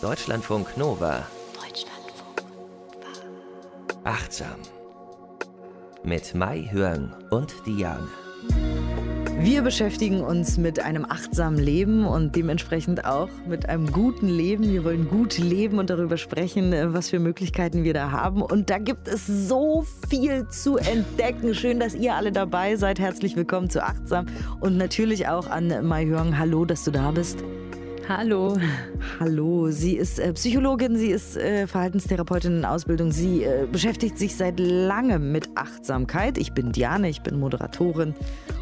Deutschlandfunk Nova. Deutschlandfunk Nova. Achtsam. Mit Mai Hörn und Diane. Wir beschäftigen uns mit einem achtsamen Leben und dementsprechend auch mit einem guten Leben. Wir wollen gut leben und darüber sprechen, was für Möglichkeiten wir da haben. Und da gibt es so viel zu entdecken. Schön, dass ihr alle dabei seid. Herzlich willkommen zu Achtsam und natürlich auch an Mai Hörn. Hallo, dass du da bist. Hallo. Hallo, sie ist äh, Psychologin, sie ist äh, Verhaltenstherapeutin in Ausbildung. Sie äh, beschäftigt sich seit langem mit Achtsamkeit. Ich bin Diane, ich bin Moderatorin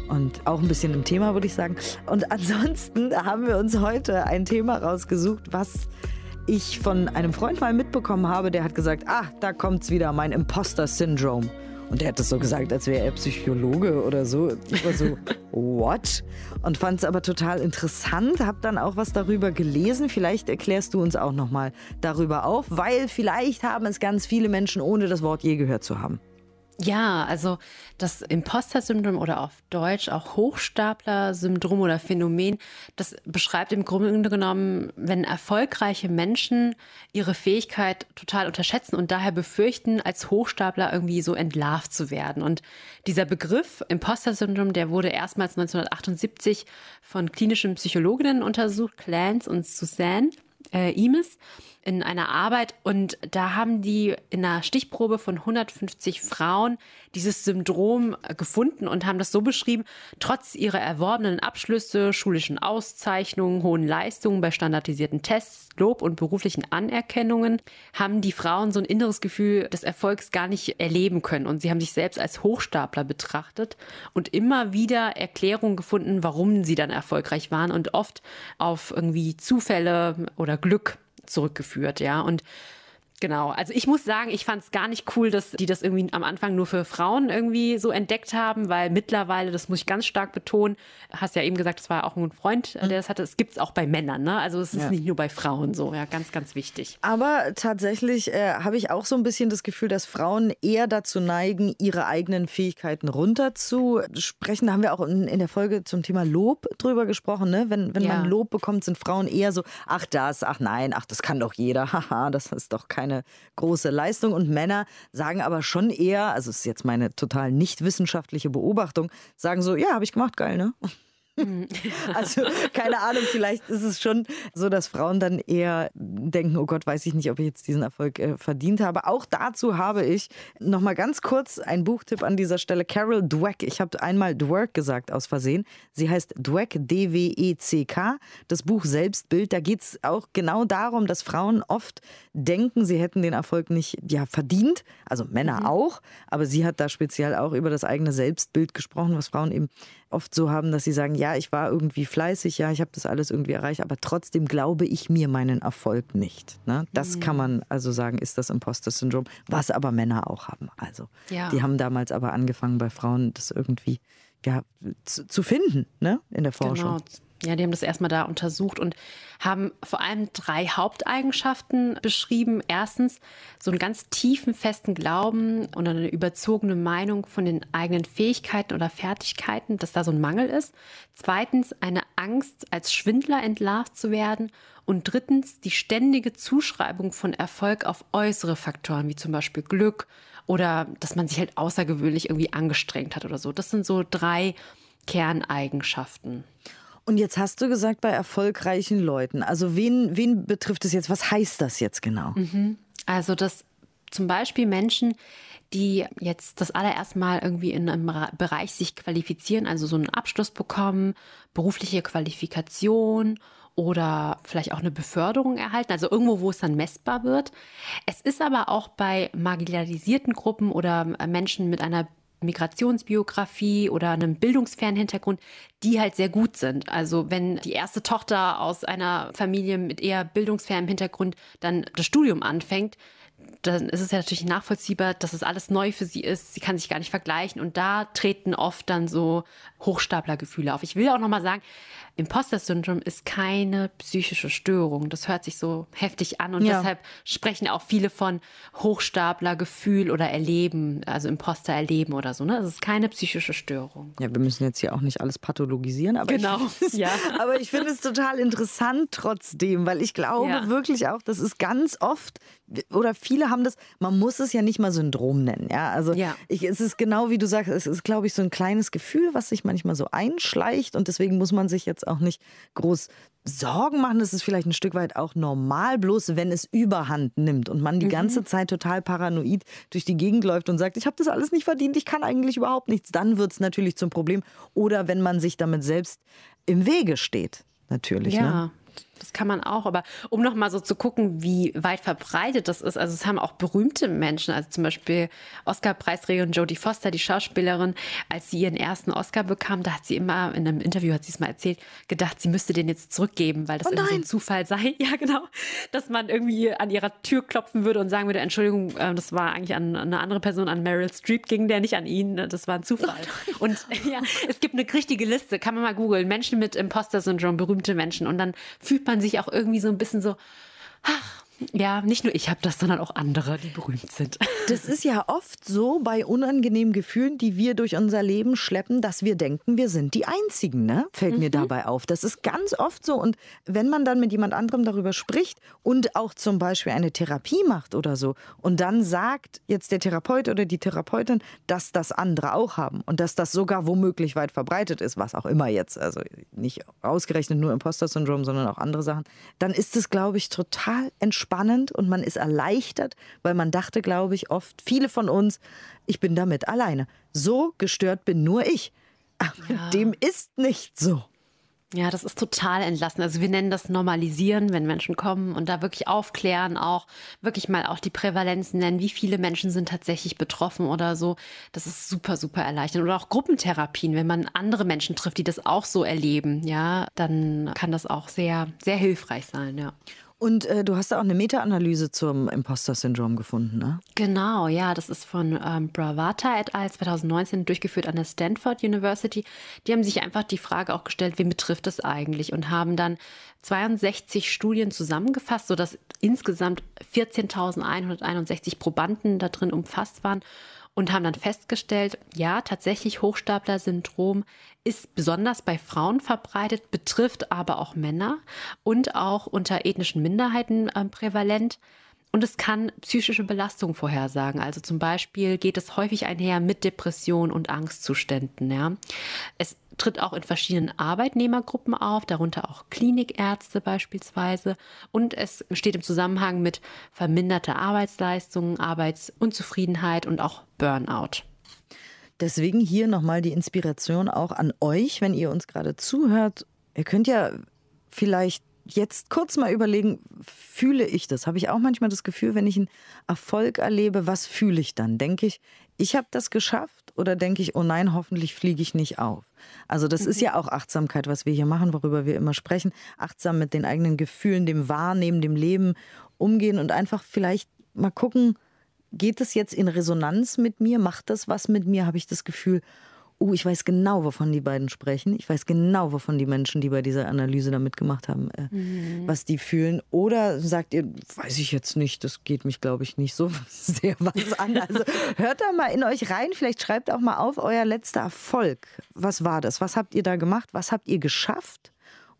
und auch ein bisschen im Thema, würde ich sagen. Und ansonsten haben wir uns heute ein Thema rausgesucht, was ich von einem Freund mal mitbekommen habe. Der hat gesagt, ah, da kommt's wieder, mein Imposter-Syndrom. Und er hat das so gesagt, als wäre er Psychologe oder so. Ich war so, what? Und fand es aber total interessant, Hab dann auch was darüber gelesen. Vielleicht erklärst du uns auch nochmal darüber auf, weil vielleicht haben es ganz viele Menschen, ohne das Wort je gehört zu haben. Ja, also das Imposter-Syndrom oder auf Deutsch auch Hochstapler-Syndrom oder Phänomen, das beschreibt im Grunde genommen, wenn erfolgreiche Menschen ihre Fähigkeit total unterschätzen und daher befürchten, als Hochstapler irgendwie so entlarvt zu werden. Und dieser Begriff Imposter-Syndrom, der wurde erstmals 1978 von klinischen Psychologinnen untersucht, Clance und Suzanne äh, Imes in einer Arbeit und da haben die in einer Stichprobe von 150 Frauen dieses Syndrom gefunden und haben das so beschrieben, trotz ihrer erworbenen Abschlüsse, schulischen Auszeichnungen, hohen Leistungen bei standardisierten Tests, Lob und beruflichen Anerkennungen, haben die Frauen so ein inneres Gefühl des Erfolgs gar nicht erleben können. Und sie haben sich selbst als Hochstapler betrachtet und immer wieder Erklärungen gefunden, warum sie dann erfolgreich waren und oft auf irgendwie Zufälle oder Glück zurückgeführt, ja. Und Genau, also ich muss sagen, ich fand es gar nicht cool, dass die das irgendwie am Anfang nur für Frauen irgendwie so entdeckt haben, weil mittlerweile, das muss ich ganz stark betonen, hast ja eben gesagt, das war auch ein Freund, der das hatte, es gibt es auch bei Männern, ne? Also es ist ja. nicht nur bei Frauen so, ja, ganz, ganz wichtig. Aber tatsächlich äh, habe ich auch so ein bisschen das Gefühl, dass Frauen eher dazu neigen, ihre eigenen Fähigkeiten runterzusprechen. Da haben wir auch in, in der Folge zum Thema Lob drüber gesprochen, ne? Wenn, wenn ja. man Lob bekommt, sind Frauen eher so, ach das, ach nein, ach das kann doch jeder, haha, das ist doch kein keine große Leistung. Und Männer sagen aber schon eher, also ist jetzt meine total nicht wissenschaftliche Beobachtung, sagen so, ja, habe ich gemacht, geil, ne? Mhm. Also keine Ahnung, vielleicht ist es schon so, dass Frauen dann eher denken, oh Gott, weiß ich nicht, ob ich jetzt diesen Erfolg äh, verdient habe. Auch dazu habe ich noch mal ganz kurz einen Buchtipp an dieser Stelle. Carol Dweck. Ich habe einmal Dweck gesagt aus Versehen. Sie heißt Dweck, D-W-E-C-K. Das Buch Selbstbild. Da geht es auch genau darum, dass Frauen oft denken, sie hätten den Erfolg nicht ja, verdient. Also Männer mhm. auch. Aber sie hat da speziell auch über das eigene Selbstbild gesprochen, was Frauen eben oft so haben, dass sie sagen, ja, ich war irgendwie fleißig, ja, ich habe das alles irgendwie erreicht, aber trotzdem glaube ich mir meinen Erfolg nicht. Ne? Das mhm. kann man also sagen, ist das Imposter-Syndrom, was aber Männer auch haben. Also ja. die haben damals aber angefangen bei Frauen das irgendwie ja, zu, zu finden ne? in der Forschung. Genau ja, die haben das erstmal da untersucht und haben vor allem drei Haupteigenschaften beschrieben. Erstens so einen ganz tiefen, festen Glauben und eine überzogene Meinung von den eigenen Fähigkeiten oder Fertigkeiten, dass da so ein Mangel ist. Zweitens eine Angst, als Schwindler entlarvt zu werden. Und drittens die ständige Zuschreibung von Erfolg auf äußere Faktoren, wie zum Beispiel Glück oder dass man sich halt außergewöhnlich irgendwie angestrengt hat oder so. Das sind so drei Kerneigenschaften. Und jetzt hast du gesagt, bei erfolgreichen Leuten. Also wen, wen betrifft es jetzt? Was heißt das jetzt genau? Mhm. Also dass zum Beispiel Menschen, die jetzt das allererste Mal irgendwie in einem Bereich sich qualifizieren, also so einen Abschluss bekommen, berufliche Qualifikation oder vielleicht auch eine Beförderung erhalten, also irgendwo, wo es dann messbar wird. Es ist aber auch bei marginalisierten Gruppen oder Menschen mit einer Migrationsbiografie oder einem bildungsfernen Hintergrund, die halt sehr gut sind. Also wenn die erste Tochter aus einer Familie mit eher bildungsfernem Hintergrund dann das Studium anfängt, dann ist es ja natürlich nachvollziehbar, dass es alles neu für sie ist. Sie kann sich gar nicht vergleichen und da treten oft dann so Hochstaplergefühle auf. Ich will auch noch mal sagen, Imposter-Syndrom ist keine psychische Störung. Das hört sich so heftig an und ja. deshalb sprechen auch viele von Hochstapler-Gefühl oder Erleben, also Imposter-Erleben oder so. Ne? Es ist keine psychische Störung. Ja, wir müssen jetzt hier auch nicht alles pathologisieren, aber genau. ich, ja. aber ich finde es total interessant trotzdem, weil ich glaube ja. wirklich auch, das ist ganz oft oder viele haben das, man muss es ja nicht mal Syndrom nennen, ja. Also ja. Ich, es ist genau wie du sagst, es ist, glaube ich, so ein kleines Gefühl, was sich manchmal so einschleicht und deswegen muss man sich jetzt auch nicht groß Sorgen machen. Das ist vielleicht ein Stück weit auch normal, bloß wenn es Überhand nimmt und man die mhm. ganze Zeit total paranoid durch die Gegend läuft und sagt, ich habe das alles nicht verdient, ich kann eigentlich überhaupt nichts, dann wird es natürlich zum Problem. Oder wenn man sich damit selbst im Wege steht, natürlich. Ja. Ne? Das kann man auch, aber um noch mal so zu gucken, wie weit verbreitet das ist. Also es haben auch berühmte Menschen, also zum Beispiel Oscar-Preisträgerin Jodie Foster, die Schauspielerin, als sie ihren ersten Oscar bekam, da hat sie immer in einem Interview hat sie es mal erzählt, gedacht, sie müsste den jetzt zurückgeben, weil das oh irgendwie so ein Zufall sei. Ja, genau, dass man irgendwie an ihrer Tür klopfen würde und sagen würde, Entschuldigung, äh, das war eigentlich an eine andere Person, an Meryl Streep ging der nicht an ihn, das war ein Zufall. Und ja, es gibt eine richtige Liste, kann man mal googeln, Menschen mit Imposter-Syndrom, berühmte Menschen und dann fühlt man sich auch irgendwie so ein bisschen so, ach, ja, nicht nur ich habe das, sondern auch andere, die berühmt sind. Das ist ja oft so bei unangenehmen Gefühlen, die wir durch unser Leben schleppen, dass wir denken, wir sind die Einzigen. Ne? Fällt mhm. mir dabei auf. Das ist ganz oft so. Und wenn man dann mit jemand anderem darüber spricht und auch zum Beispiel eine Therapie macht oder so und dann sagt jetzt der Therapeut oder die Therapeutin, dass das andere auch haben und dass das sogar womöglich weit verbreitet ist, was auch immer jetzt, also nicht ausgerechnet nur Imposter-Syndrom, sondern auch andere Sachen, dann ist es, glaube ich, total entspannt spannend und man ist erleichtert, weil man dachte, glaube ich, oft, viele von uns, ich bin damit alleine. So gestört bin nur ich. Aber ja. dem ist nicht so. Ja, das ist total entlassen. Also wir nennen das Normalisieren, wenn Menschen kommen und da wirklich aufklären, auch wirklich mal auch die Prävalenzen nennen, wie viele Menschen sind tatsächlich betroffen oder so. Das ist super, super erleichternd. Oder auch Gruppentherapien, wenn man andere Menschen trifft, die das auch so erleben, ja, dann kann das auch sehr, sehr hilfreich sein, ja. Und äh, du hast da auch eine Meta-Analyse zum Imposter-Syndrom gefunden, ne? Genau, ja, das ist von ähm, Bravata et al. 2019 durchgeführt an der Stanford University. Die haben sich einfach die Frage auch gestellt, wen betrifft es eigentlich und haben dann 62 Studien zusammengefasst, sodass insgesamt 14.161 Probanden da drin umfasst waren und haben dann festgestellt, ja, tatsächlich Hochstapler-Syndrom ist besonders bei Frauen verbreitet, betrifft aber auch Männer und auch unter ethnischen Minderheiten äh, prävalent. Und es kann psychische Belastung vorhersagen. Also zum Beispiel geht es häufig einher mit Depression und Angstzuständen. Ja. Es tritt auch in verschiedenen Arbeitnehmergruppen auf, darunter auch Klinikärzte beispielsweise. Und es steht im Zusammenhang mit verminderter Arbeitsleistung, Arbeitsunzufriedenheit und auch Burnout. Deswegen hier nochmal die Inspiration auch an euch, wenn ihr uns gerade zuhört. Ihr könnt ja vielleicht jetzt kurz mal überlegen, fühle ich das? Habe ich auch manchmal das Gefühl, wenn ich einen Erfolg erlebe, was fühle ich dann? Denke ich, ich habe das geschafft oder denke ich, oh nein, hoffentlich fliege ich nicht auf? Also das mhm. ist ja auch Achtsamkeit, was wir hier machen, worüber wir immer sprechen. Achtsam mit den eigenen Gefühlen, dem Wahrnehmen, dem Leben umgehen und einfach vielleicht mal gucken, geht es jetzt in Resonanz mit mir? Macht das was mit mir? Habe ich das Gefühl, oh, ich weiß genau, wovon die beiden sprechen. Ich weiß genau, wovon die Menschen, die bei dieser Analyse da mitgemacht haben, äh, mhm. was die fühlen. Oder sagt ihr, weiß ich jetzt nicht, das geht mich, glaube ich, nicht so sehr was an. Also hört da mal in euch rein. Vielleicht schreibt auch mal auf euer letzter Erfolg. Was war das? Was habt ihr da gemacht? Was habt ihr geschafft?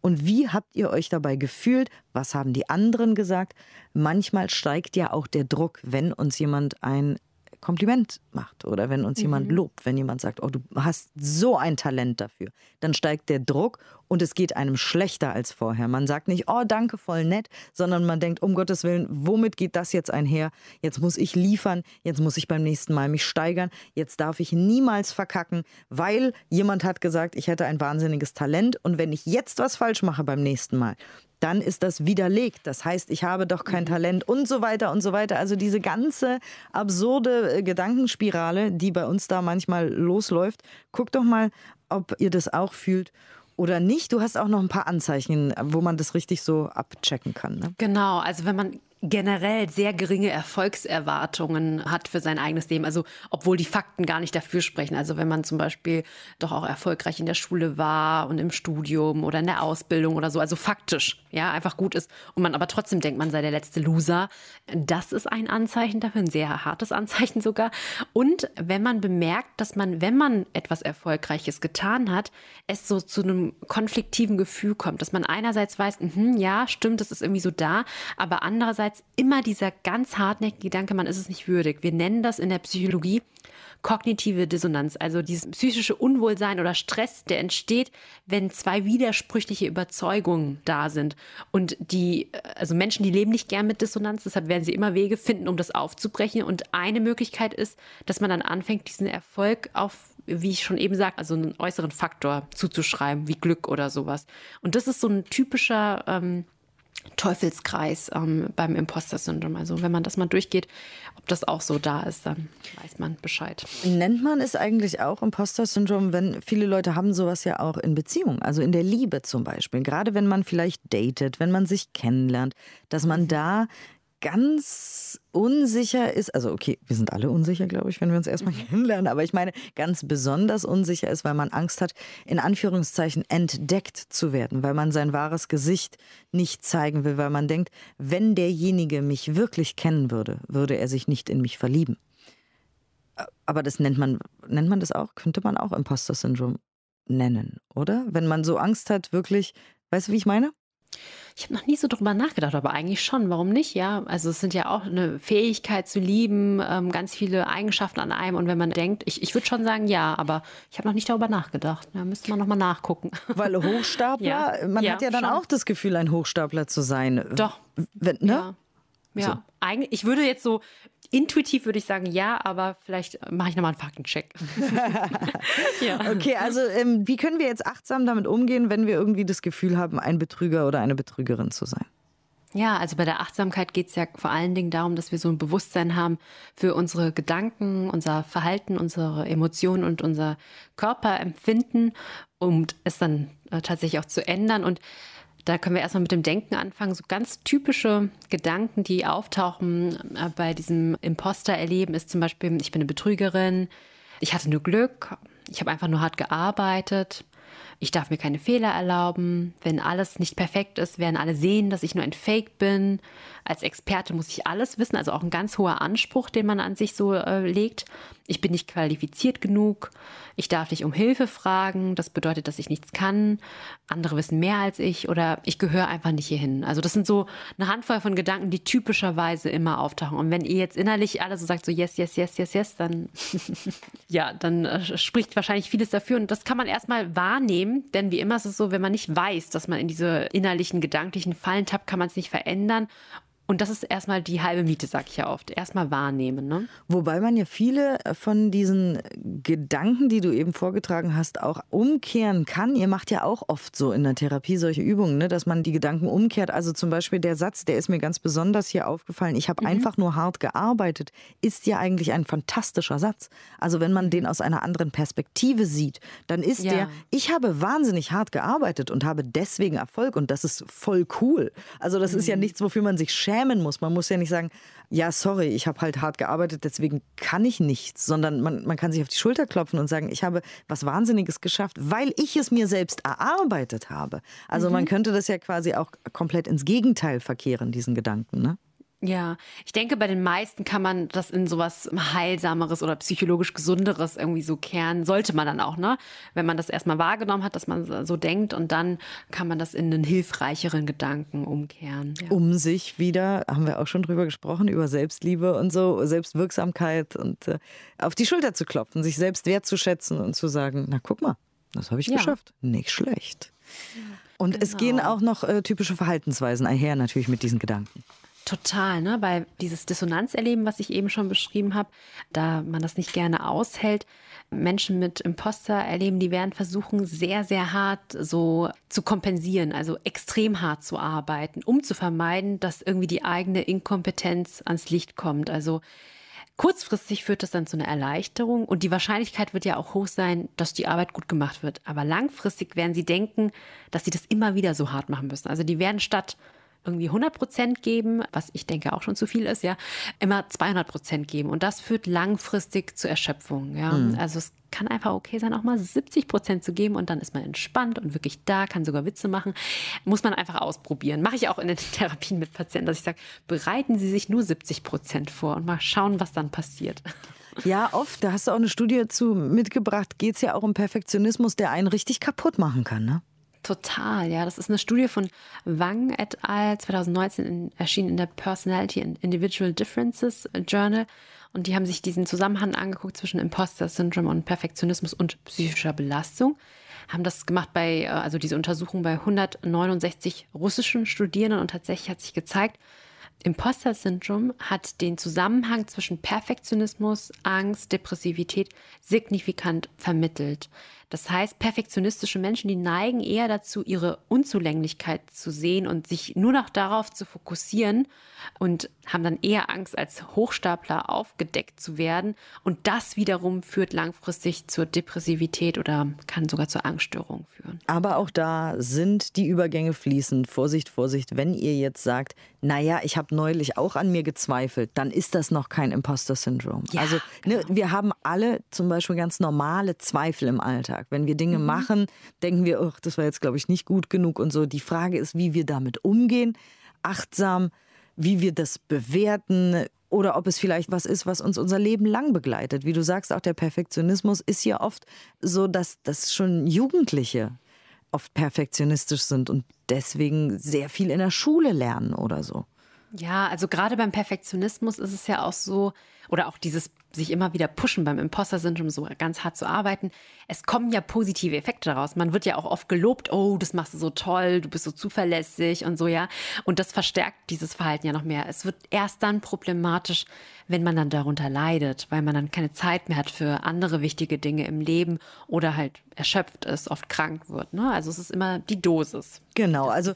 Und wie habt ihr euch dabei gefühlt? Was haben die anderen gesagt? Manchmal steigt ja auch der Druck, wenn uns jemand ein Kompliment macht oder wenn uns mhm. jemand lobt, wenn jemand sagt, oh, du hast so ein Talent dafür, dann steigt der Druck und es geht einem schlechter als vorher. Man sagt nicht, oh, danke, voll nett, sondern man denkt, um Gottes Willen, womit geht das jetzt einher? Jetzt muss ich liefern, jetzt muss ich beim nächsten Mal mich steigern, jetzt darf ich niemals verkacken, weil jemand hat gesagt, ich hätte ein wahnsinniges Talent und wenn ich jetzt was falsch mache beim nächsten Mal, dann ist das widerlegt. Das heißt, ich habe doch kein mhm. Talent und so weiter und so weiter. Also diese ganze absurde äh, Gedankenspirale, die bei uns da manchmal losläuft. Guckt doch mal, ob ihr das auch fühlt oder nicht. Du hast auch noch ein paar Anzeichen, wo man das richtig so abchecken kann. Ne? Genau, also wenn man generell sehr geringe Erfolgserwartungen hat für sein eigenes Leben. Also obwohl die Fakten gar nicht dafür sprechen. Also wenn man zum Beispiel doch auch erfolgreich in der Schule war und im Studium oder in der Ausbildung oder so, also faktisch, ja, einfach gut ist und man aber trotzdem denkt, man sei der letzte Loser, das ist ein Anzeichen dafür, ein sehr hartes Anzeichen sogar. Und wenn man bemerkt, dass man, wenn man etwas Erfolgreiches getan hat, es so zu einem konfliktiven Gefühl kommt, dass man einerseits weiß, mh, ja, stimmt, das ist irgendwie so da, aber andererseits andererseits immer dieser ganz hartnäckige Gedanke, man ist es nicht würdig. Wir nennen das in der Psychologie kognitive Dissonanz, also dieses psychische Unwohlsein oder Stress, der entsteht, wenn zwei widersprüchliche Überzeugungen da sind. Und die, also Menschen, die leben nicht gern mit Dissonanz, deshalb werden sie immer Wege finden, um das aufzubrechen. Und eine Möglichkeit ist, dass man dann anfängt, diesen Erfolg auf wie ich schon eben sagte, also einen äußeren Faktor zuzuschreiben, wie Glück oder sowas. Und das ist so ein typischer ähm, Teufelskreis ähm, beim Imposter-Syndrom. Also wenn man das mal durchgeht, ob das auch so da ist, dann weiß man Bescheid. Nennt man es eigentlich auch Imposter-Syndrom, wenn viele Leute haben sowas ja auch in Beziehungen, also in der Liebe zum Beispiel. Gerade wenn man vielleicht datet, wenn man sich kennenlernt, dass man da ganz unsicher ist, also okay, wir sind alle unsicher, glaube ich, wenn wir uns erstmal mhm. kennenlernen, aber ich meine, ganz besonders unsicher ist, weil man Angst hat, in Anführungszeichen entdeckt zu werden, weil man sein wahres Gesicht nicht zeigen will, weil man denkt, wenn derjenige mich wirklich kennen würde, würde er sich nicht in mich verlieben. Aber das nennt man, nennt man das auch, könnte man auch Imposter-Syndrom nennen, oder? Wenn man so Angst hat, wirklich, weißt du, wie ich meine? Ich habe noch nie so drüber nachgedacht, aber eigentlich schon. Warum nicht? Ja, also es sind ja auch eine Fähigkeit zu lieben, ähm, ganz viele Eigenschaften an einem. Und wenn man denkt, ich, ich würde schon sagen, ja, aber ich habe noch nicht darüber nachgedacht. Da müsste man noch mal nachgucken. Weil Hochstapler, ja, man ja, hat ja dann schon. auch das Gefühl, ein Hochstapler zu sein. Doch. Wenn, ne? Ja. Ja, eigentlich, ich würde jetzt so Intuitiv würde ich sagen ja, aber vielleicht mache ich nochmal einen Faktencheck. ja. Okay, also ähm, wie können wir jetzt achtsam damit umgehen, wenn wir irgendwie das Gefühl haben, ein Betrüger oder eine Betrügerin zu sein? Ja, also bei der Achtsamkeit geht es ja vor allen Dingen darum, dass wir so ein Bewusstsein haben für unsere Gedanken, unser Verhalten, unsere Emotionen und unser Körperempfinden, um es dann äh, tatsächlich auch zu ändern. Und da können wir erstmal mit dem Denken anfangen. So ganz typische Gedanken, die auftauchen äh, bei diesem Imposter-Erleben, ist zum Beispiel, ich bin eine Betrügerin, ich hatte nur Glück, ich habe einfach nur hart gearbeitet, ich darf mir keine Fehler erlauben. Wenn alles nicht perfekt ist, werden alle sehen, dass ich nur ein Fake bin. Als Experte muss ich alles wissen, also auch ein ganz hoher Anspruch, den man an sich so äh, legt. Ich bin nicht qualifiziert genug. Ich darf nicht um Hilfe fragen. Das bedeutet, dass ich nichts kann. Andere wissen mehr als ich oder ich gehöre einfach nicht hierhin. Also das sind so eine Handvoll von Gedanken, die typischerweise immer auftauchen. Und wenn ihr jetzt innerlich alle so sagt, so yes, yes, yes, yes, yes, dann ja, dann äh, spricht wahrscheinlich vieles dafür. Und das kann man erstmal wahrnehmen, denn wie immer ist es so, wenn man nicht weiß, dass man in diese innerlichen, gedanklichen Fallen tappt, kann man es nicht verändern. Und das ist erstmal die halbe Miete, sag ich ja oft. Erstmal wahrnehmen. Ne? Wobei man ja viele von diesen Gedanken, die du eben vorgetragen hast, auch umkehren kann. Ihr macht ja auch oft so in der Therapie solche Übungen, ne? dass man die Gedanken umkehrt. Also zum Beispiel der Satz, der ist mir ganz besonders hier aufgefallen, ich habe mhm. einfach nur hart gearbeitet, ist ja eigentlich ein fantastischer Satz. Also wenn man den aus einer anderen Perspektive sieht, dann ist ja. der, ich habe wahnsinnig hart gearbeitet und habe deswegen Erfolg und das ist voll cool. Also das mhm. ist ja mhm. nichts, wofür man sich schämt schämen muss. Man muss ja nicht sagen, ja, sorry, ich habe halt hart gearbeitet, deswegen kann ich nichts, sondern man, man kann sich auf die Schulter klopfen und sagen, ich habe was Wahnsinniges geschafft, weil ich es mir selbst erarbeitet habe. Also mhm. man könnte das ja quasi auch komplett ins Gegenteil verkehren, diesen Gedanken. Ne? Ja, ich denke, bei den meisten kann man das in sowas Heilsameres oder psychologisch Gesunderes irgendwie so kehren. Sollte man dann auch, ne? Wenn man das erstmal wahrgenommen hat, dass man so denkt und dann kann man das in einen hilfreicheren Gedanken umkehren. Ja. Um sich wieder, haben wir auch schon drüber gesprochen, über Selbstliebe und so, Selbstwirksamkeit und äh, auf die Schulter zu klopfen, sich selbst wertzuschätzen und zu sagen, na guck mal, das habe ich ja. geschafft. Nicht schlecht. Ja, und genau. es gehen auch noch äh, typische Verhaltensweisen einher natürlich mit diesen Gedanken. Total, ne? Weil dieses Dissonanzerleben, was ich eben schon beschrieben habe, da man das nicht gerne aushält, Menschen mit Imposter erleben, die werden versuchen, sehr, sehr hart so zu kompensieren, also extrem hart zu arbeiten, um zu vermeiden, dass irgendwie die eigene Inkompetenz ans Licht kommt. Also Kurzfristig führt das dann zu einer Erleichterung und die Wahrscheinlichkeit wird ja auch hoch sein, dass die Arbeit gut gemacht wird. Aber langfristig werden sie denken, dass sie das immer wieder so hart machen müssen. Also die werden statt irgendwie 100 Prozent geben, was ich denke auch schon zu viel ist, ja, immer 200 Prozent geben. Und das führt langfristig zur Erschöpfung, ja. Mhm. Also es kann einfach okay sein, auch mal 70 Prozent zu geben und dann ist man entspannt und wirklich da, kann sogar Witze machen. Muss man einfach ausprobieren. Mache ich auch in den Therapien mit Patienten, dass ich sage, bereiten Sie sich nur 70 Prozent vor und mal schauen, was dann passiert. Ja, oft, da hast du auch eine Studie zu mitgebracht, geht es ja auch um Perfektionismus, der einen richtig kaputt machen kann, ne? Total, ja. Das ist eine Studie von Wang et al. 2019 in, erschienen in der Personality and Individual Differences Journal. Und die haben sich diesen Zusammenhang angeguckt zwischen Imposter-Syndrom und Perfektionismus und psychischer Belastung. Haben das gemacht bei, äh, also diese Untersuchung bei 169 russischen Studierenden und tatsächlich hat sich gezeigt, Imposter-Syndrom hat den Zusammenhang zwischen Perfektionismus, Angst, Depressivität signifikant vermittelt. Das heißt, perfektionistische Menschen, die neigen eher dazu, ihre Unzulänglichkeit zu sehen und sich nur noch darauf zu fokussieren und haben dann eher Angst, als Hochstapler aufgedeckt zu werden. Und das wiederum führt langfristig zur Depressivität oder kann sogar zur Angststörung führen. Aber auch da sind die Übergänge fließend. Vorsicht, Vorsicht, wenn ihr jetzt sagt, naja, ich habe neulich auch an mir gezweifelt, dann ist das noch kein Imposter-Syndrom. Ja, also ne, genau. wir haben alle zum Beispiel ganz normale Zweifel im Alltag. Wenn wir Dinge mhm. machen, denken wir, oh, das war jetzt, glaube ich, nicht gut genug und so. Die Frage ist, wie wir damit umgehen, achtsam, wie wir das bewerten, oder ob es vielleicht was ist, was uns unser Leben lang begleitet. Wie du sagst, auch der Perfektionismus ist ja oft so, dass das schon Jugendliche oft perfektionistisch sind und deswegen sehr viel in der Schule lernen oder so. Ja, also gerade beim Perfektionismus ist es ja auch so, oder auch dieses sich immer wieder pushen beim Imposter-Syndrom, so ganz hart zu arbeiten. Es kommen ja positive Effekte daraus. Man wird ja auch oft gelobt, oh, das machst du so toll, du bist so zuverlässig und so, ja. Und das verstärkt dieses Verhalten ja noch mehr. Es wird erst dann problematisch, wenn man dann darunter leidet, weil man dann keine Zeit mehr hat für andere wichtige Dinge im Leben oder halt erschöpft ist, oft krank wird. Ne? Also es ist immer die Dosis. Genau, also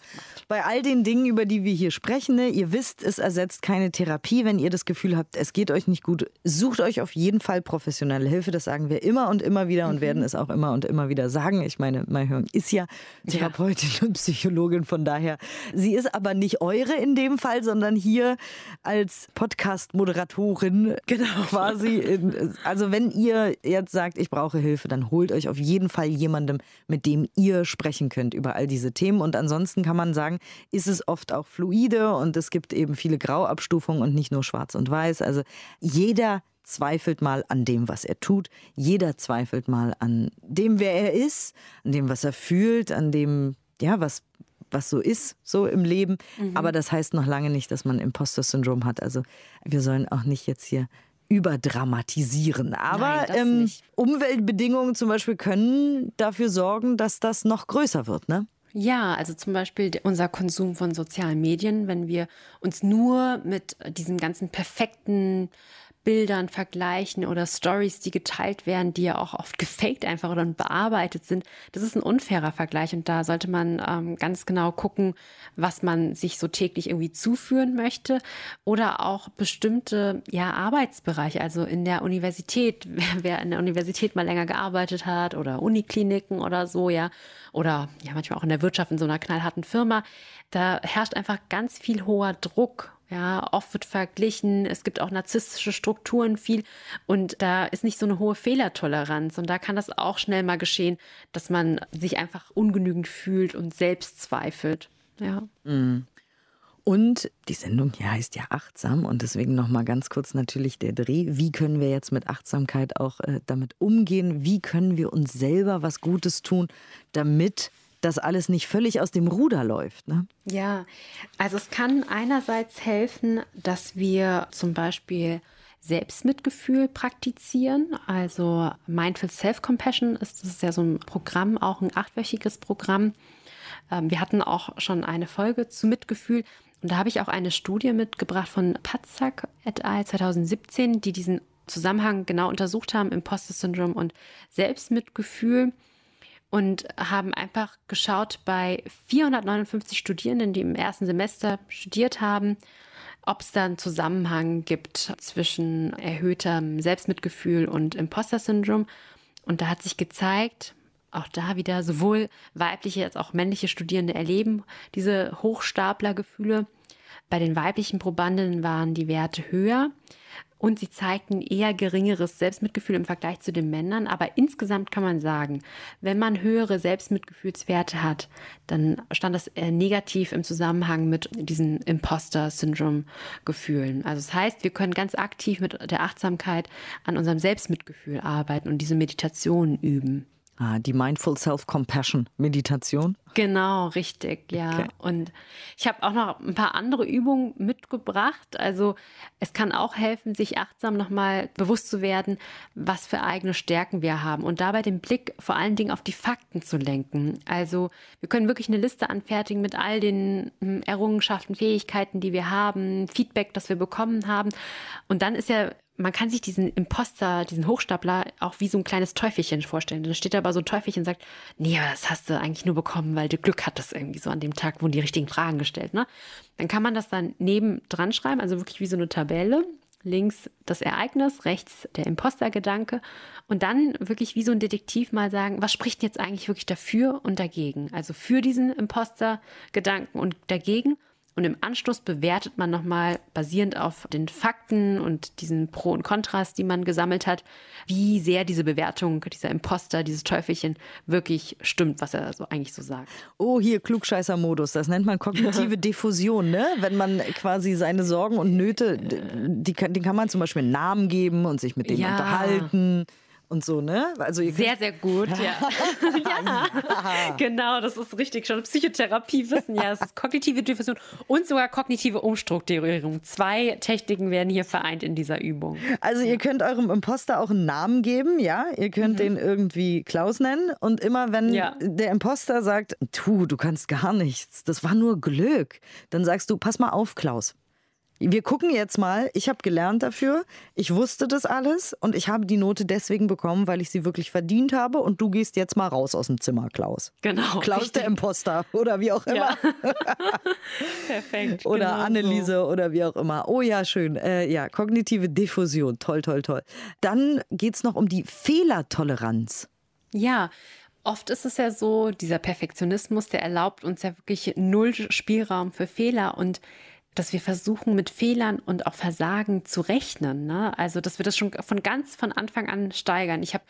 bei all den Dingen, über die wir hier sprechen, ne, ihr wisst, es ersetzt keine Therapie. Wenn ihr das Gefühl habt, es geht euch nicht gut, sucht euch auf jeden Fall professionelle Hilfe. Das sagen wir immer und immer wieder und mhm. werden es auch immer und immer wieder sagen. Ich meine, Mai ist ja Therapeutin ja. und Psychologin, von daher. Sie ist aber nicht eure in dem Fall, sondern hier als Podcast-Moderatorin genau. quasi. In, also wenn ihr jetzt sagt, ich brauche Hilfe, dann holt euch auf jeden Fall jemandem, mit dem ihr sprechen könnt über all diese Themen. Und ansonsten kann man sagen, ist es oft auch fluide und es gibt eben viele Grauabstufungen und nicht nur schwarz und weiß. Also jeder zweifelt mal an dem, was er tut. Jeder zweifelt mal an dem, wer er ist, an dem, was er fühlt, an dem, ja, was, was so ist, so im Leben. Mhm. Aber das heißt noch lange nicht, dass man Imposter-Syndrom hat. Also wir sollen auch nicht jetzt hier überdramatisieren. Aber Nein, ähm, Umweltbedingungen zum Beispiel können dafür sorgen, dass das noch größer wird, ne? Ja, also zum Beispiel unser Konsum von sozialen Medien, wenn wir uns nur mit diesem ganzen perfekten Bildern vergleichen oder Stories, die geteilt werden, die ja auch oft gefaked einfach oder bearbeitet sind. Das ist ein unfairer Vergleich und da sollte man ähm, ganz genau gucken, was man sich so täglich irgendwie zuführen möchte oder auch bestimmte ja, Arbeitsbereiche, also in der Universität, wer in der Universität mal länger gearbeitet hat oder Unikliniken oder so, ja, oder ja manchmal auch in der Wirtschaft in so einer knallharten Firma, da herrscht einfach ganz viel hoher Druck ja, oft wird verglichen, es gibt auch narzisstische Strukturen viel und da ist nicht so eine hohe Fehlertoleranz und da kann das auch schnell mal geschehen, dass man sich einfach ungenügend fühlt und selbst zweifelt. Ja. Mhm. Und die Sendung hier heißt ja achtsam und deswegen noch mal ganz kurz natürlich der Dreh. Wie können wir jetzt mit Achtsamkeit auch äh, damit umgehen? Wie können wir uns selber was Gutes tun, damit das alles nicht völlig aus dem Ruder läuft. Ne? Ja, also es kann einerseits helfen, dass wir zum Beispiel Selbstmitgefühl praktizieren. Also Mindful Self-Compassion ist, das ist ja so ein Programm, auch ein achtwöchiges Programm. Ähm, wir hatten auch schon eine Folge zu Mitgefühl. Und da habe ich auch eine Studie mitgebracht von Patzak et al. 2017, die diesen Zusammenhang genau untersucht haben, Imposter-Syndrom und Selbstmitgefühl und haben einfach geschaut bei 459 Studierenden, die im ersten Semester studiert haben, ob es da einen Zusammenhang gibt zwischen erhöhtem Selbstmitgefühl und Imposter-Syndrom. Und da hat sich gezeigt, auch da wieder sowohl weibliche als auch männliche Studierende erleben diese Hochstaplergefühle. Bei den weiblichen Probanden waren die Werte höher und sie zeigten eher geringeres Selbstmitgefühl im Vergleich zu den Männern. Aber insgesamt kann man sagen, wenn man höhere Selbstmitgefühlswerte hat, dann stand das negativ im Zusammenhang mit diesen Imposter-Syndrom-Gefühlen. Also das heißt, wir können ganz aktiv mit der Achtsamkeit an unserem Selbstmitgefühl arbeiten und diese Meditation üben. Ah, die Mindful Self-Compassion Meditation. Genau, richtig, ja. Okay. Und ich habe auch noch ein paar andere Übungen mitgebracht. Also es kann auch helfen, sich achtsam nochmal bewusst zu werden, was für eigene Stärken wir haben und dabei den Blick vor allen Dingen auf die Fakten zu lenken. Also wir können wirklich eine Liste anfertigen mit all den hm, Errungenschaften, Fähigkeiten, die wir haben, Feedback, das wir bekommen haben. Und dann ist ja man kann sich diesen Imposter, diesen Hochstapler auch wie so ein kleines Teufelchen vorstellen. Dann steht da aber so ein Teufelchen und sagt, nee, das hast du eigentlich nur bekommen, weil du Glück hattest irgendwie so an dem Tag, wurden die richtigen Fragen gestellt. Ne? Dann kann man das dann neben dran schreiben, also wirklich wie so eine Tabelle. Links das Ereignis, rechts der Impostergedanke und dann wirklich wie so ein Detektiv mal sagen, was spricht jetzt eigentlich wirklich dafür und dagegen? Also für diesen Impostergedanken und dagegen und im Anschluss bewertet man nochmal, basierend auf den Fakten und diesen Pro und Kontras, die man gesammelt hat, wie sehr diese Bewertung, dieser Imposter, dieses Teufelchen wirklich stimmt, was er so eigentlich so sagt. Oh, hier Klugscheißer-Modus. Das nennt man kognitive Diffusion, ne? Wenn man quasi seine Sorgen und Nöte, die, die kann man zum Beispiel einen Namen geben und sich mit denen ja. unterhalten und so, ne? Also sehr, sehr gut, ja. ja. Genau, das ist richtig schon Psychotherapie wissen, ja. Es ist kognitive Diffusion und sogar kognitive Umstrukturierung. Zwei Techniken werden hier vereint in dieser Übung. Also ihr könnt eurem Imposter auch einen Namen geben, ja? Ihr könnt mhm. den irgendwie Klaus nennen und immer wenn ja. der Imposter sagt, tu, du kannst gar nichts, das war nur Glück, dann sagst du, pass mal auf, Klaus wir gucken jetzt mal. Ich habe gelernt dafür. Ich wusste das alles und ich habe die Note deswegen bekommen, weil ich sie wirklich verdient habe. Und du gehst jetzt mal raus aus dem Zimmer, Klaus. Genau. Klaus richtig. der Imposter oder wie auch immer. Ja. Perfekt. Oder genau Anneliese so. oder wie auch immer. Oh ja, schön. Äh, ja, kognitive Diffusion. Toll, toll, toll. Dann geht es noch um die Fehlertoleranz. Ja, Oft ist es ja so, dieser Perfektionismus, der erlaubt uns ja wirklich null Spielraum für Fehler und dass wir versuchen, mit Fehlern und auch Versagen zu rechnen. Ne? Also, dass wir das schon von ganz von Anfang an steigern. Ich habe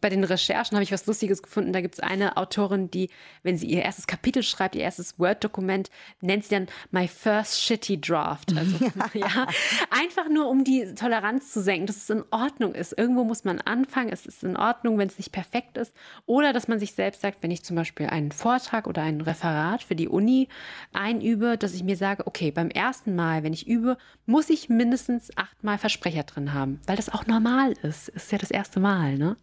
bei den Recherchen habe ich was Lustiges gefunden. Da gibt es eine Autorin, die, wenn sie ihr erstes Kapitel schreibt, ihr erstes Word-Dokument, nennt sie dann My First Shitty Draft. Also, ja, einfach nur, um die Toleranz zu senken, dass es in Ordnung ist. Irgendwo muss man anfangen. Es ist in Ordnung, wenn es nicht perfekt ist. Oder dass man sich selbst sagt, wenn ich zum Beispiel einen Vortrag oder ein Referat für die Uni einübe, dass ich mir sage, okay, beim ersten Mal, wenn ich übe, muss ich mindestens achtmal Versprecher drin haben, weil das auch normal ist. Ist ja das erste Mal, ne?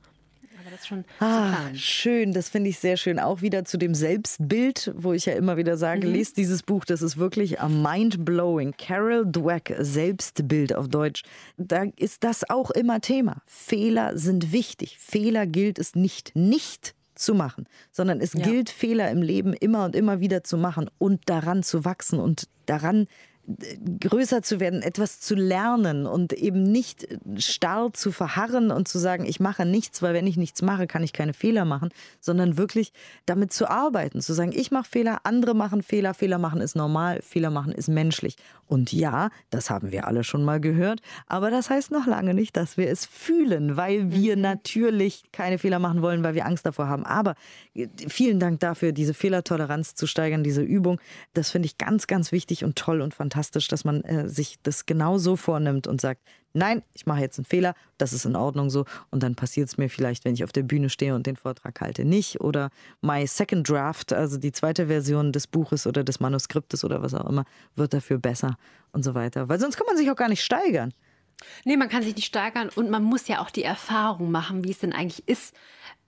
Das schon ah, Schön, das finde ich sehr schön. Auch wieder zu dem Selbstbild, wo ich ja immer wieder sage, mhm. lest dieses Buch, das ist wirklich mind-blowing. Carol Dweck, Selbstbild auf Deutsch. Da ist das auch immer Thema. Fehler sind wichtig. Fehler gilt es nicht, nicht zu machen, sondern es ja. gilt, Fehler im Leben immer und immer wieder zu machen und daran zu wachsen und daran größer zu werden, etwas zu lernen und eben nicht starr zu verharren und zu sagen, ich mache nichts, weil wenn ich nichts mache, kann ich keine Fehler machen, sondern wirklich damit zu arbeiten, zu sagen, ich mache Fehler, andere machen Fehler, Fehler machen ist normal, Fehler machen ist menschlich. Und ja, das haben wir alle schon mal gehört, aber das heißt noch lange nicht, dass wir es fühlen, weil wir mhm. natürlich keine Fehler machen wollen, weil wir Angst davor haben. Aber vielen Dank dafür, diese Fehlertoleranz zu steigern, diese Übung. Das finde ich ganz, ganz wichtig und toll und fantastisch fantastisch, dass man äh, sich das genau so vornimmt und sagt, nein, ich mache jetzt einen Fehler, das ist in Ordnung so und dann passiert es mir vielleicht, wenn ich auf der Bühne stehe und den Vortrag halte, nicht oder my second draft, also die zweite Version des Buches oder des Manuskriptes oder was auch immer, wird dafür besser und so weiter, weil sonst kann man sich auch gar nicht steigern. Nee, man kann sich nicht steigern und man muss ja auch die Erfahrung machen, wie es denn eigentlich ist,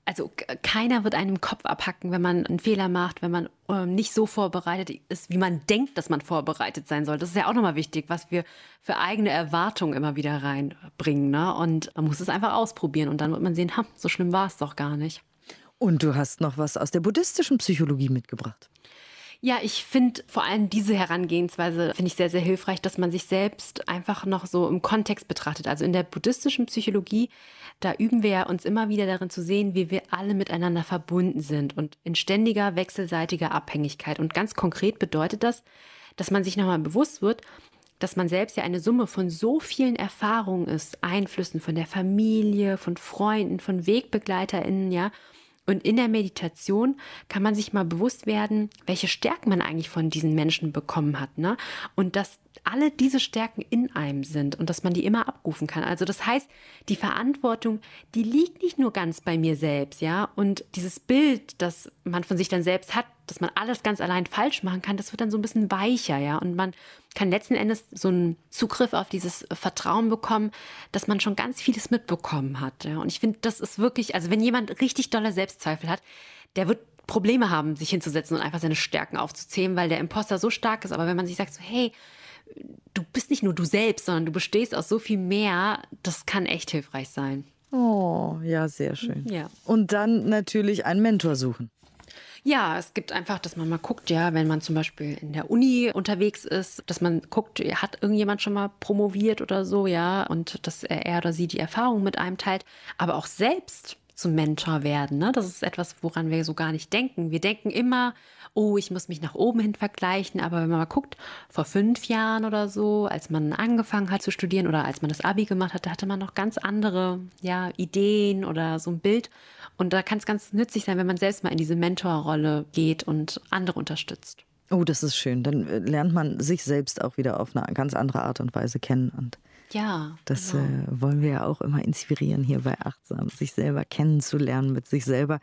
also keiner wird einem Kopf abhacken, wenn man einen Fehler macht, wenn man ähm, nicht so vorbereitet ist, wie man denkt, dass man vorbereitet sein soll. Das ist ja auch nochmal wichtig, was wir für eigene Erwartungen immer wieder reinbringen. Ne? Und man muss es einfach ausprobieren und dann wird man sehen, ha, so schlimm war es doch gar nicht. Und du hast noch was aus der buddhistischen Psychologie mitgebracht. Ja, ich finde vor allem diese Herangehensweise finde ich sehr, sehr hilfreich, dass man sich selbst einfach noch so im Kontext betrachtet. Also in der buddhistischen Psychologie, da üben wir uns immer wieder darin zu sehen, wie wir alle miteinander verbunden sind und in ständiger wechselseitiger Abhängigkeit. Und ganz konkret bedeutet das, dass man sich nochmal bewusst wird, dass man selbst ja eine Summe von so vielen Erfahrungen ist, Einflüssen von der Familie, von Freunden, von WegbegleiterInnen, ja, und in der Meditation kann man sich mal bewusst werden, welche Stärken man eigentlich von diesen Menschen bekommen hat. Ne? Und dass alle diese Stärken in einem sind und dass man die immer abrufen kann. Also das heißt, die Verantwortung, die liegt nicht nur ganz bei mir selbst, ja. Und dieses Bild, das man von sich dann selbst hat, dass man alles ganz allein falsch machen kann, das wird dann so ein bisschen weicher, ja. Und man kann letzten Endes so einen Zugriff auf dieses Vertrauen bekommen, dass man schon ganz vieles mitbekommen hat. Ja? Und ich finde, das ist wirklich, also wenn jemand richtig dolle Selbstzweifel hat, der wird Probleme haben, sich hinzusetzen und einfach seine Stärken aufzuzählen, weil der Imposter so stark ist. Aber wenn man sich sagt, so, hey, du bist nicht nur du selbst, sondern du bestehst aus so viel mehr, das kann echt hilfreich sein. Oh, ja, sehr schön. Ja. Und dann natürlich einen Mentor suchen. Ja, es gibt einfach, dass man mal guckt, ja, wenn man zum Beispiel in der Uni unterwegs ist, dass man guckt, hat irgendjemand schon mal promoviert oder so, ja, und dass er oder sie die Erfahrung mit einem teilt, aber auch selbst zum Mentor werden. Ne? Das ist etwas, woran wir so gar nicht denken. Wir denken immer, oh, ich muss mich nach oben hin vergleichen. Aber wenn man mal guckt, vor fünf Jahren oder so, als man angefangen hat zu studieren oder als man das Abi gemacht hat, da hatte man noch ganz andere ja, Ideen oder so ein Bild. Und da kann es ganz nützlich sein, wenn man selbst mal in diese Mentorrolle geht und andere unterstützt. Oh, das ist schön. Dann äh, lernt man sich selbst auch wieder auf eine ganz andere Art und Weise kennen. Und ja. Das genau. äh, wollen wir ja auch immer inspirieren hier bei Achtsam, sich selber kennenzulernen, mit sich selber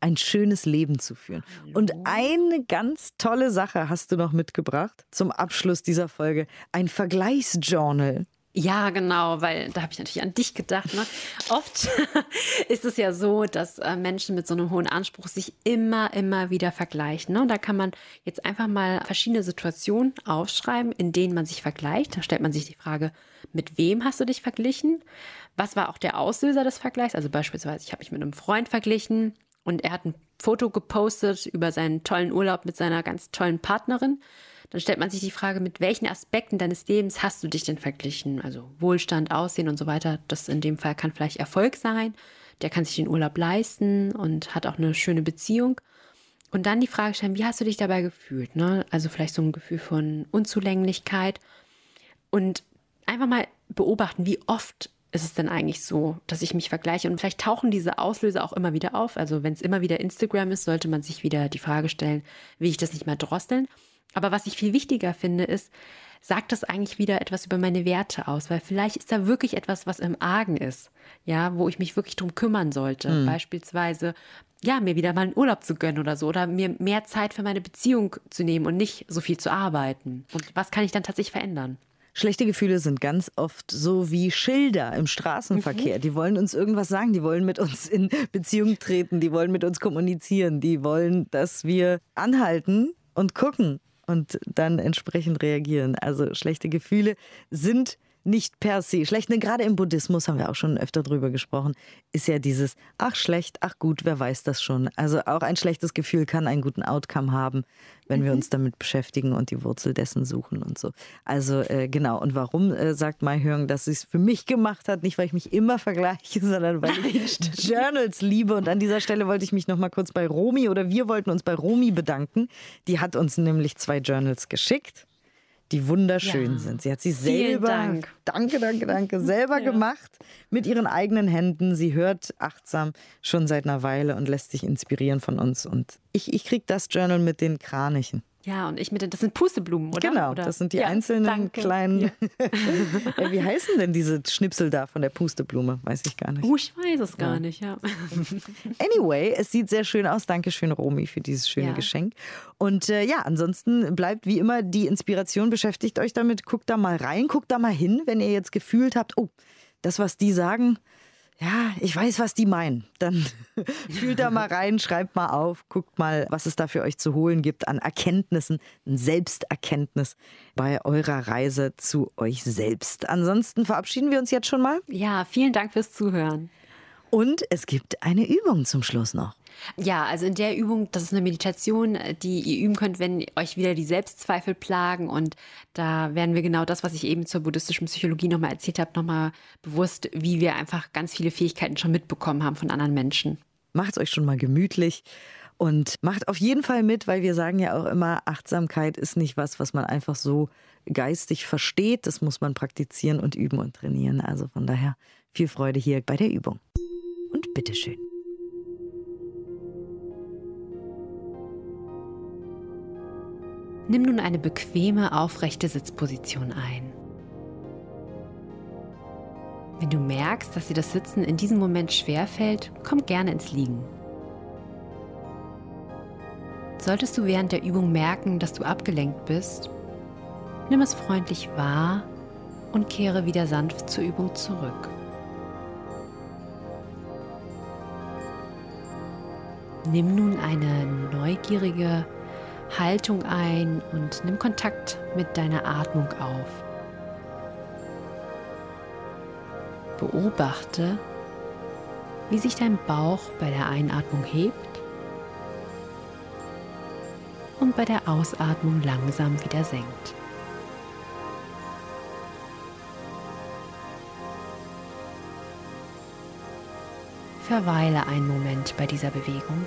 ein schönes Leben zu führen. Hallo. Und eine ganz tolle Sache hast du noch mitgebracht zum Abschluss dieser Folge: ein Vergleichsjournal. Ja, genau, weil da habe ich natürlich an dich gedacht. Ne? Oft ist es ja so, dass äh, Menschen mit so einem hohen Anspruch sich immer, immer wieder vergleichen. Ne? Und da kann man jetzt einfach mal verschiedene Situationen aufschreiben, in denen man sich vergleicht. Da stellt man sich die Frage, mit wem hast du dich verglichen? Was war auch der Auslöser des Vergleichs? Also beispielsweise, ich habe mich mit einem Freund verglichen und er hat ein Foto gepostet über seinen tollen Urlaub mit seiner ganz tollen Partnerin. Dann stellt man sich die Frage, mit welchen Aspekten deines Lebens hast du dich denn verglichen? Also Wohlstand, Aussehen und so weiter. Das in dem Fall kann vielleicht Erfolg sein. Der kann sich den Urlaub leisten und hat auch eine schöne Beziehung. Und dann die Frage stellen, wie hast du dich dabei gefühlt? Ne? Also vielleicht so ein Gefühl von Unzulänglichkeit. Und einfach mal beobachten, wie oft ist es denn eigentlich so, dass ich mich vergleiche? Und vielleicht tauchen diese Auslöser auch immer wieder auf. Also wenn es immer wieder Instagram ist, sollte man sich wieder die Frage stellen, will ich das nicht mehr drosseln? Aber was ich viel wichtiger finde, ist, sagt das eigentlich wieder etwas über meine Werte aus? Weil vielleicht ist da wirklich etwas, was im Argen ist, ja, wo ich mich wirklich drum kümmern sollte. Mhm. Beispielsweise, ja, mir wieder mal einen Urlaub zu gönnen oder so oder mir mehr Zeit für meine Beziehung zu nehmen und nicht so viel zu arbeiten. Und was kann ich dann tatsächlich verändern? Schlechte Gefühle sind ganz oft so wie Schilder im Straßenverkehr. Mhm. Die wollen uns irgendwas sagen, die wollen mit uns in Beziehung treten, die wollen mit uns kommunizieren, die wollen, dass wir anhalten und gucken und dann entsprechend reagieren. Also schlechte Gefühle sind nicht per se schlecht. Ne, gerade im Buddhismus haben wir auch schon öfter drüber gesprochen, ist ja dieses, ach schlecht, ach gut, wer weiß das schon. Also auch ein schlechtes Gefühl kann einen guten Outcome haben, wenn mhm. wir uns damit beschäftigen und die Wurzel dessen suchen und so. Also äh, genau. Und warum äh, sagt Mai Hörn, dass sie es für mich gemacht hat? Nicht, weil ich mich immer vergleiche, sondern weil ich Journals liebe. Und an dieser Stelle wollte ich mich noch mal kurz bei Romi oder wir wollten uns bei Romi bedanken. Die hat uns nämlich zwei Journals geschickt die wunderschön ja. sind. Sie hat sie selber, Dank. danke, danke, danke, selber ja. gemacht mit ihren eigenen Händen. Sie hört achtsam schon seit einer Weile und lässt sich inspirieren von uns. Und ich, ich kriege das Journal mit den Kranichen. Ja, und ich mit den, das sind Pusteblumen, oder? Genau, oder? das sind die ja, einzelnen danke. kleinen. Ja. Wie heißen denn diese Schnipsel da von der Pusteblume? Weiß ich gar nicht. Oh, ich weiß es gar ja. nicht, ja. Anyway, es sieht sehr schön aus. Dankeschön, Romy, für dieses schöne Geschenk. Und äh, ja, ansonsten bleibt wie immer die Inspiration, beschäftigt euch damit, guckt da mal rein, guckt da mal hin, wenn ihr jetzt gefühlt habt, oh, das, was die sagen, ja, ich weiß, was die meinen. Dann fühlt da mal rein, schreibt mal auf, guckt mal, was es da für euch zu holen gibt an Erkenntnissen, ein Selbsterkenntnis bei eurer Reise zu euch selbst. Ansonsten verabschieden wir uns jetzt schon mal. Ja, vielen Dank fürs Zuhören. Und es gibt eine Übung zum Schluss noch. Ja, also in der Übung, das ist eine Meditation, die ihr üben könnt, wenn euch wieder die Selbstzweifel plagen. Und da werden wir genau das, was ich eben zur buddhistischen Psychologie nochmal erzählt habe, nochmal bewusst, wie wir einfach ganz viele Fähigkeiten schon mitbekommen haben von anderen Menschen. Macht es euch schon mal gemütlich und macht auf jeden Fall mit, weil wir sagen ja auch immer, Achtsamkeit ist nicht was, was man einfach so geistig versteht. Das muss man praktizieren und üben und trainieren. Also von daher viel Freude hier bei der Übung. Und bitteschön. Nimm nun eine bequeme, aufrechte Sitzposition ein. Wenn du merkst, dass dir das Sitzen in diesem Moment schwerfällt, komm gerne ins Liegen. Solltest du während der Übung merken, dass du abgelenkt bist, nimm es freundlich wahr und kehre wieder sanft zur Übung zurück. Nimm nun eine neugierige Haltung ein und nimm Kontakt mit deiner Atmung auf. Beobachte, wie sich dein Bauch bei der Einatmung hebt und bei der Ausatmung langsam wieder senkt. Verweile einen Moment bei dieser Bewegung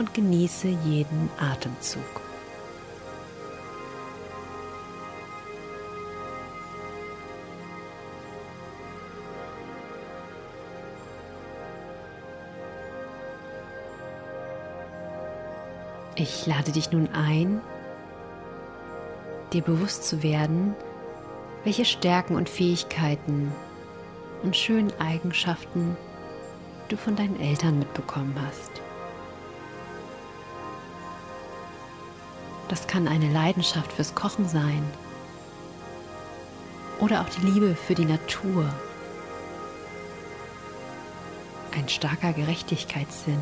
und genieße jeden Atemzug. Ich lade dich nun ein, dir bewusst zu werden, welche Stärken und Fähigkeiten und schönen Eigenschaften du von deinen Eltern mitbekommen hast. Das kann eine Leidenschaft fürs Kochen sein oder auch die Liebe für die Natur, ein starker Gerechtigkeitssinn.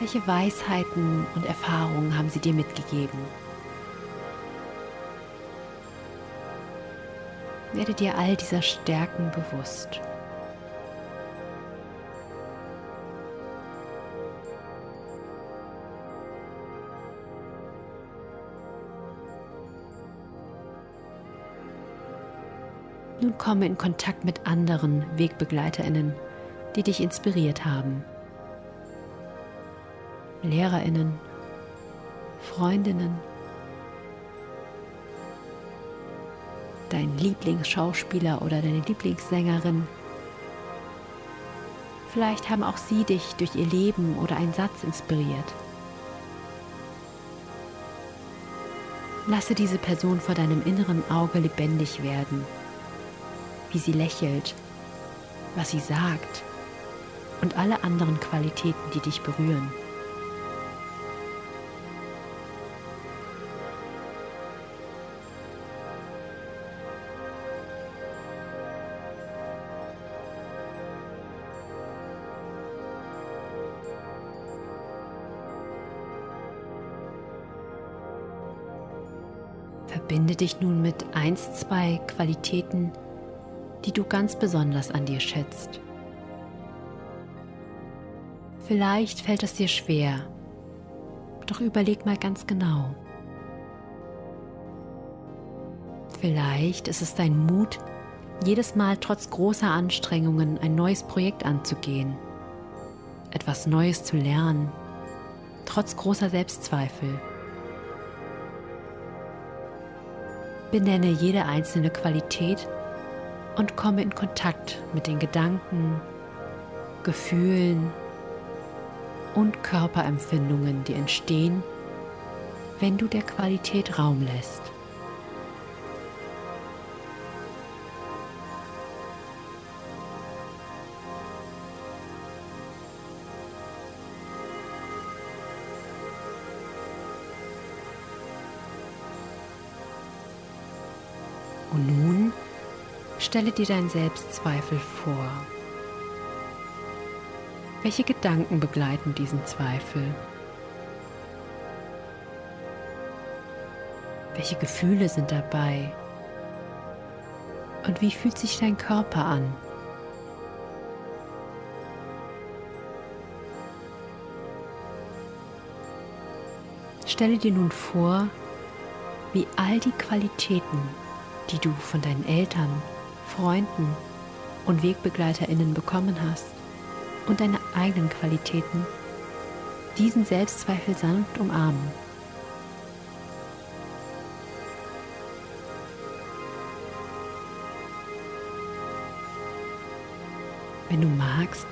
Welche Weisheiten und Erfahrungen haben sie dir mitgegeben? Werde dir all dieser Stärken bewusst. Nun komme in Kontakt mit anderen Wegbegleiterinnen, die dich inspiriert haben. Lehrerinnen, Freundinnen, dein Lieblingsschauspieler oder deine Lieblingssängerin. Vielleicht haben auch sie dich durch ihr Leben oder einen Satz inspiriert. Lasse diese Person vor deinem inneren Auge lebendig werden, wie sie lächelt, was sie sagt und alle anderen Qualitäten, die dich berühren. Verbinde dich nun mit eins, zwei Qualitäten, die du ganz besonders an dir schätzt. Vielleicht fällt es dir schwer, doch überleg mal ganz genau. Vielleicht ist es dein Mut, jedes Mal trotz großer Anstrengungen ein neues Projekt anzugehen, etwas Neues zu lernen, trotz großer Selbstzweifel. Benenne jede einzelne Qualität und komme in Kontakt mit den Gedanken, Gefühlen und Körperempfindungen, die entstehen, wenn du der Qualität Raum lässt. Und nun stelle dir deinen Selbstzweifel vor. Welche Gedanken begleiten diesen Zweifel? Welche Gefühle sind dabei? Und wie fühlt sich dein Körper an? Stelle dir nun vor, wie all die Qualitäten, die du von deinen Eltern, Freunden und Wegbegleiterinnen bekommen hast und deine eigenen Qualitäten, diesen Selbstzweifel sanft umarmen. Wenn du magst,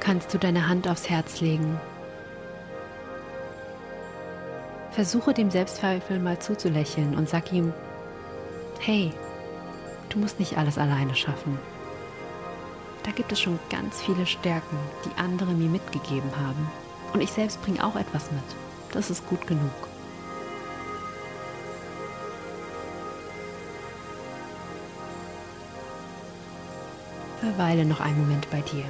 kannst du deine Hand aufs Herz legen Versuche dem Selbstzweifel mal zuzulächeln und sag ihm, hey, du musst nicht alles alleine schaffen. Da gibt es schon ganz viele Stärken, die andere mir mitgegeben haben. Und ich selbst bringe auch etwas mit. Das ist gut genug. Verweile noch einen Moment bei dir.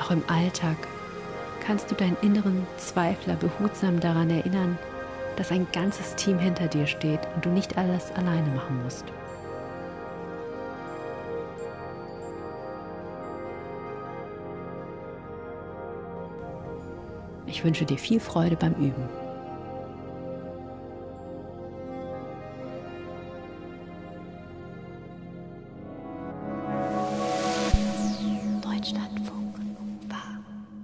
Auch im Alltag kannst du deinen inneren Zweifler behutsam daran erinnern, dass ein ganzes Team hinter dir steht und du nicht alles alleine machen musst. Ich wünsche dir viel Freude beim Üben.